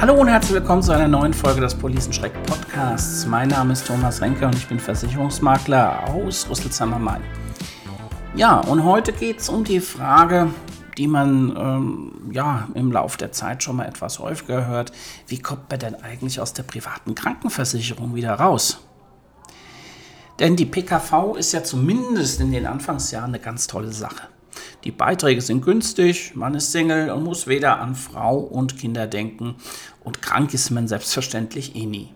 Hallo und herzlich willkommen zu einer neuen Folge des Policenschreck Podcasts. Mein Name ist Thomas Renke und ich bin Versicherungsmakler aus Rüsselsheim am Main. Ja, und heute geht es um die Frage, die man ähm, ja im Laufe der Zeit schon mal etwas häufiger hört. Wie kommt man denn eigentlich aus der privaten Krankenversicherung wieder raus? Denn die PKV ist ja zumindest in den Anfangsjahren eine ganz tolle Sache. Die Beiträge sind günstig, man ist Single und muss weder an Frau und Kinder denken und krank ist man selbstverständlich eh nie.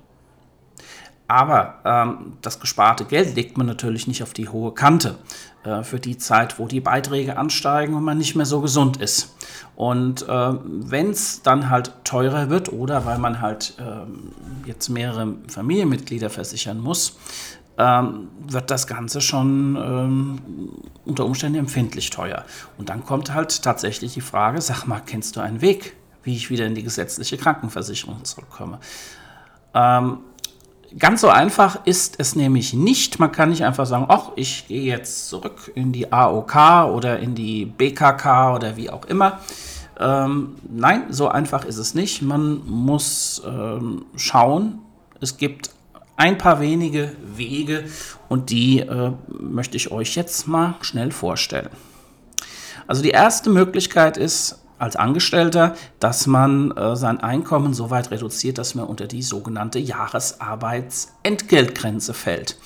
Aber ähm, das gesparte Geld legt man natürlich nicht auf die hohe Kante äh, für die Zeit, wo die Beiträge ansteigen und man nicht mehr so gesund ist. Und äh, wenn es dann halt teurer wird oder weil man halt äh, jetzt mehrere Familienmitglieder versichern muss, ähm, wird das Ganze schon ähm, unter Umständen empfindlich teuer. Und dann kommt halt tatsächlich die Frage, sag mal, kennst du einen Weg, wie ich wieder in die gesetzliche Krankenversicherung zurückkomme? Ähm, ganz so einfach ist es nämlich nicht. Man kann nicht einfach sagen, ach, ich gehe jetzt zurück in die AOK oder in die BKK oder wie auch immer. Ähm, nein, so einfach ist es nicht. Man muss ähm, schauen. Es gibt ein paar wenige Wege und die äh, möchte ich euch jetzt mal schnell vorstellen. Also die erste Möglichkeit ist als Angestellter, dass man äh, sein Einkommen so weit reduziert, dass man unter die sogenannte Jahresarbeitsentgeltgrenze fällt.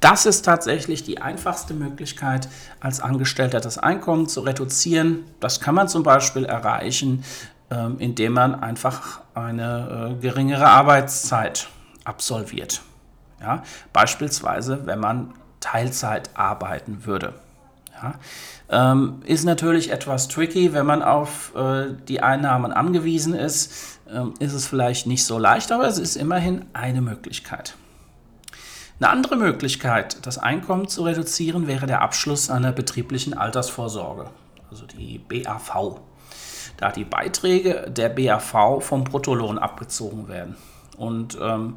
Das ist tatsächlich die einfachste Möglichkeit, als Angestellter das Einkommen zu reduzieren. Das kann man zum Beispiel erreichen, äh, indem man einfach eine äh, geringere Arbeitszeit absolviert. Ja? Beispielsweise, wenn man Teilzeit arbeiten würde. Ja? Ähm, ist natürlich etwas tricky, wenn man auf äh, die Einnahmen angewiesen ist, ähm, ist es vielleicht nicht so leicht, aber es ist immerhin eine Möglichkeit. Eine andere Möglichkeit, das Einkommen zu reduzieren, wäre der Abschluss einer betrieblichen Altersvorsorge, also die BAV. Da die Beiträge der BAV vom Bruttolohn abgezogen werden. Und ähm,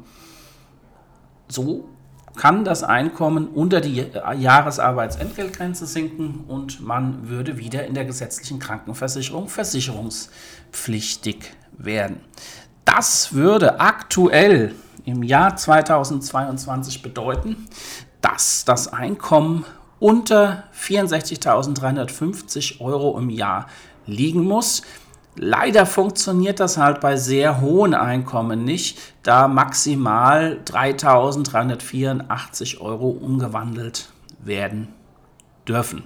so kann das Einkommen unter die Jahresarbeitsentgeltgrenze sinken und man würde wieder in der gesetzlichen Krankenversicherung versicherungspflichtig werden. Das würde aktuell im Jahr 2022 bedeuten, dass das Einkommen unter 64.350 Euro im Jahr liegen muss. Leider funktioniert das halt bei sehr hohen Einkommen nicht, da maximal 3.384 Euro umgewandelt werden dürfen.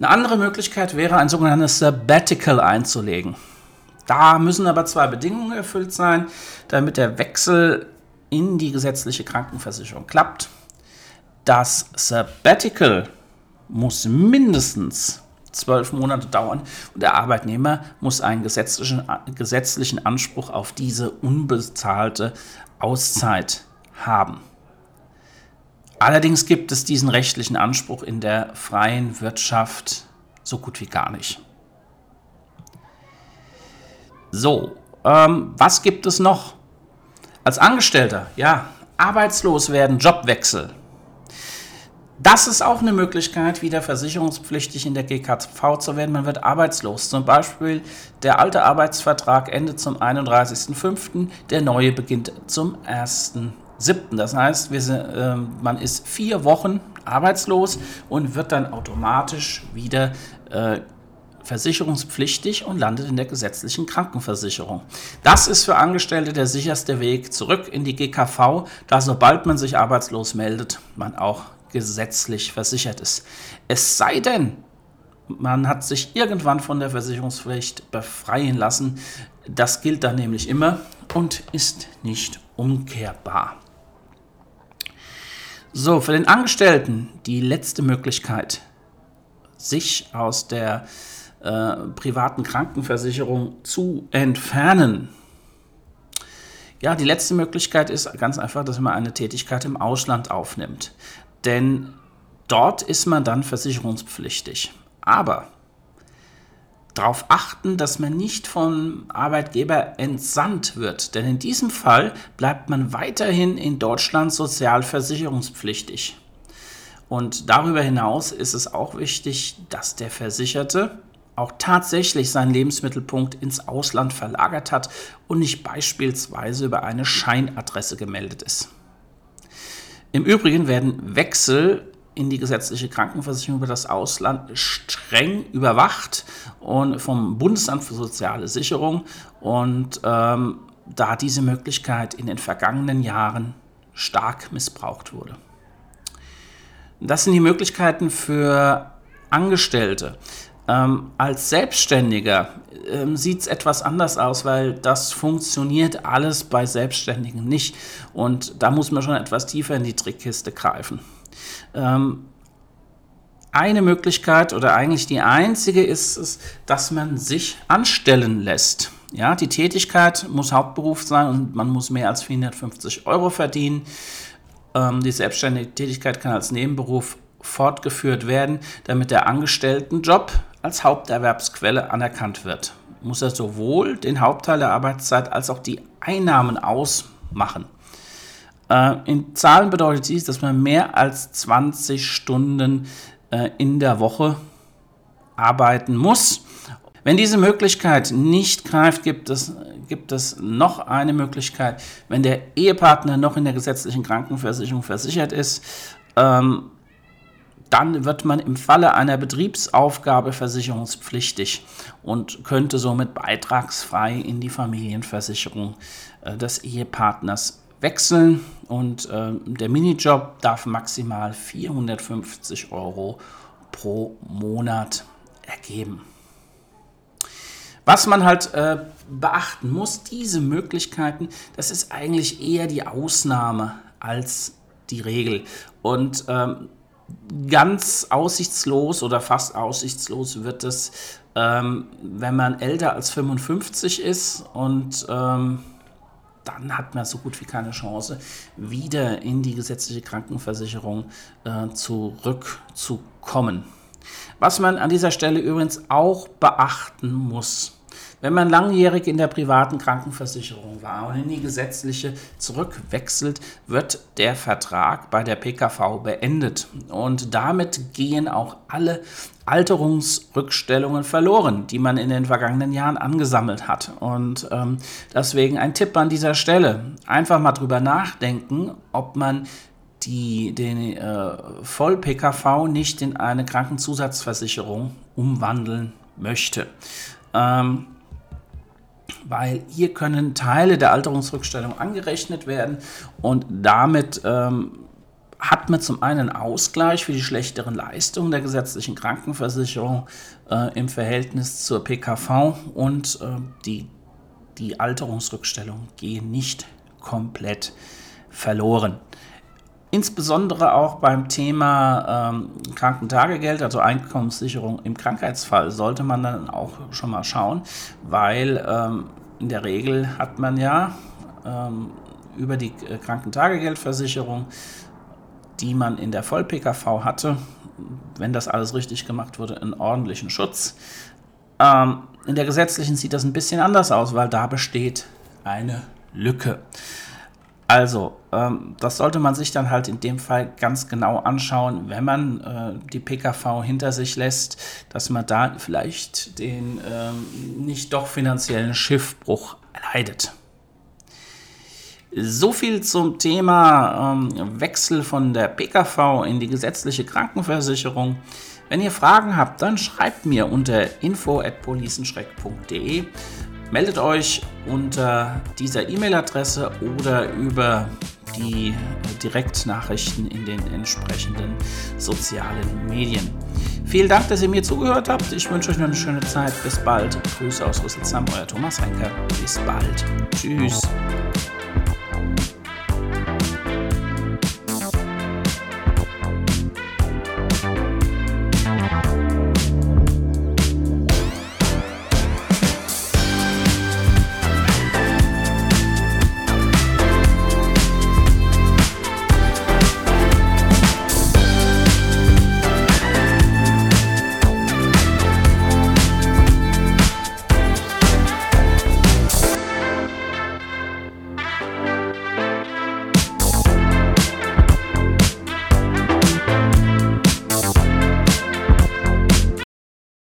Eine andere Möglichkeit wäre, ein sogenanntes Sabbatical einzulegen. Da müssen aber zwei Bedingungen erfüllt sein, damit der Wechsel in die gesetzliche Krankenversicherung klappt. Das Sabbatical muss mindestens zwölf Monate dauern und der Arbeitnehmer muss einen gesetzlichen, gesetzlichen Anspruch auf diese unbezahlte Auszeit haben. Allerdings gibt es diesen rechtlichen Anspruch in der freien Wirtschaft so gut wie gar nicht. So, ähm, was gibt es noch? Als Angestellter, ja, arbeitslos werden, Jobwechsel, das ist auch eine Möglichkeit, wieder versicherungspflichtig in der GKV zu werden. Man wird arbeitslos. Zum Beispiel der alte Arbeitsvertrag endet zum 31.05., der neue beginnt zum 1.07. Das heißt, sind, äh, man ist vier Wochen arbeitslos und wird dann automatisch wieder äh, versicherungspflichtig und landet in der gesetzlichen Krankenversicherung. Das ist für Angestellte der sicherste Weg zurück in die GKV, da sobald man sich arbeitslos meldet, man auch gesetzlich versichert ist. Es sei denn, man hat sich irgendwann von der Versicherungspflicht befreien lassen. Das gilt dann nämlich immer und ist nicht umkehrbar. So, für den Angestellten die letzte Möglichkeit, sich aus der äh, privaten Krankenversicherung zu entfernen. Ja, die letzte Möglichkeit ist ganz einfach, dass man eine Tätigkeit im Ausland aufnimmt denn dort ist man dann versicherungspflichtig. Aber darauf achten, dass man nicht vom Arbeitgeber entsandt wird, denn in diesem Fall bleibt man weiterhin in Deutschland sozialversicherungspflichtig. Und darüber hinaus ist es auch wichtig, dass der Versicherte auch tatsächlich seinen Lebensmittelpunkt ins Ausland verlagert hat und nicht beispielsweise über eine Scheinadresse gemeldet ist. Im Übrigen werden Wechsel in die gesetzliche Krankenversicherung über das Ausland streng überwacht und vom Bundesamt für soziale Sicherung und ähm, da diese Möglichkeit in den vergangenen Jahren stark missbraucht wurde. Das sind die Möglichkeiten für Angestellte. Ähm, als Selbstständiger ähm, sieht es etwas anders aus, weil das funktioniert alles bei Selbstständigen nicht. Und da muss man schon etwas tiefer in die Trickkiste greifen. Ähm, eine Möglichkeit oder eigentlich die einzige ist es, dass man sich anstellen lässt. Ja, die Tätigkeit muss Hauptberuf sein und man muss mehr als 450 Euro verdienen. Ähm, die selbstständige Tätigkeit kann als Nebenberuf fortgeführt werden, damit der Angestelltenjob als Haupterwerbsquelle anerkannt wird. Muss er sowohl den Hauptteil der Arbeitszeit als auch die Einnahmen ausmachen. Äh, in Zahlen bedeutet dies, dass man mehr als 20 Stunden äh, in der Woche arbeiten muss. Wenn diese Möglichkeit nicht greift, gibt es, gibt es noch eine Möglichkeit, wenn der Ehepartner noch in der gesetzlichen Krankenversicherung versichert ist, ähm, dann wird man im Falle einer Betriebsaufgabe versicherungspflichtig und könnte somit beitragsfrei in die Familienversicherung äh, des Ehepartners wechseln. Und äh, der Minijob darf maximal 450 Euro pro Monat ergeben. Was man halt äh, beachten muss, diese Möglichkeiten, das ist eigentlich eher die Ausnahme als die Regel. Und ähm, ganz aussichtslos oder fast aussichtslos wird es, ähm, wenn man älter als 55 ist und ähm, dann hat man so gut wie keine Chance, wieder in die gesetzliche Krankenversicherung äh, zurückzukommen. Was man an dieser Stelle übrigens auch beachten muss, wenn man langjährig in der privaten Krankenversicherung war und in die gesetzliche zurückwechselt, wird der Vertrag bei der PKV beendet. Und damit gehen auch alle Alterungsrückstellungen verloren, die man in den vergangenen Jahren angesammelt hat. Und ähm, deswegen ein Tipp an dieser Stelle. Einfach mal drüber nachdenken, ob man die, den äh, Voll-PKV nicht in eine Krankenzusatzversicherung umwandeln möchte. Ähm, weil hier können Teile der Alterungsrückstellung angerechnet werden und damit ähm, hat man zum einen Ausgleich für die schlechteren Leistungen der gesetzlichen Krankenversicherung äh, im Verhältnis zur PKV und äh, die, die Alterungsrückstellungen gehen nicht komplett verloren. Insbesondere auch beim Thema ähm, Krankentagegeld, also Einkommenssicherung im Krankheitsfall, sollte man dann auch schon mal schauen, weil ähm, in der Regel hat man ja ähm, über die äh, Krankentagegeldversicherung, die man in der Voll-PKV hatte, wenn das alles richtig gemacht wurde, einen ordentlichen Schutz. Ähm, in der gesetzlichen sieht das ein bisschen anders aus, weil da besteht eine Lücke. Also, ähm, das sollte man sich dann halt in dem Fall ganz genau anschauen, wenn man äh, die PKV hinter sich lässt, dass man da vielleicht den ähm, nicht doch finanziellen Schiffbruch erleidet. So viel zum Thema ähm, Wechsel von der PKV in die gesetzliche Krankenversicherung. Wenn ihr Fragen habt, dann schreibt mir unter info@policenschreck.de. Meldet euch unter dieser E-Mail-Adresse oder über die Direktnachrichten in den entsprechenden sozialen Medien. Vielen Dank, dass ihr mir zugehört habt. Ich wünsche euch noch eine schöne Zeit. Bis bald. Grüße aus Rüsselsheim, euer Thomas Henker. Bis bald. Tschüss.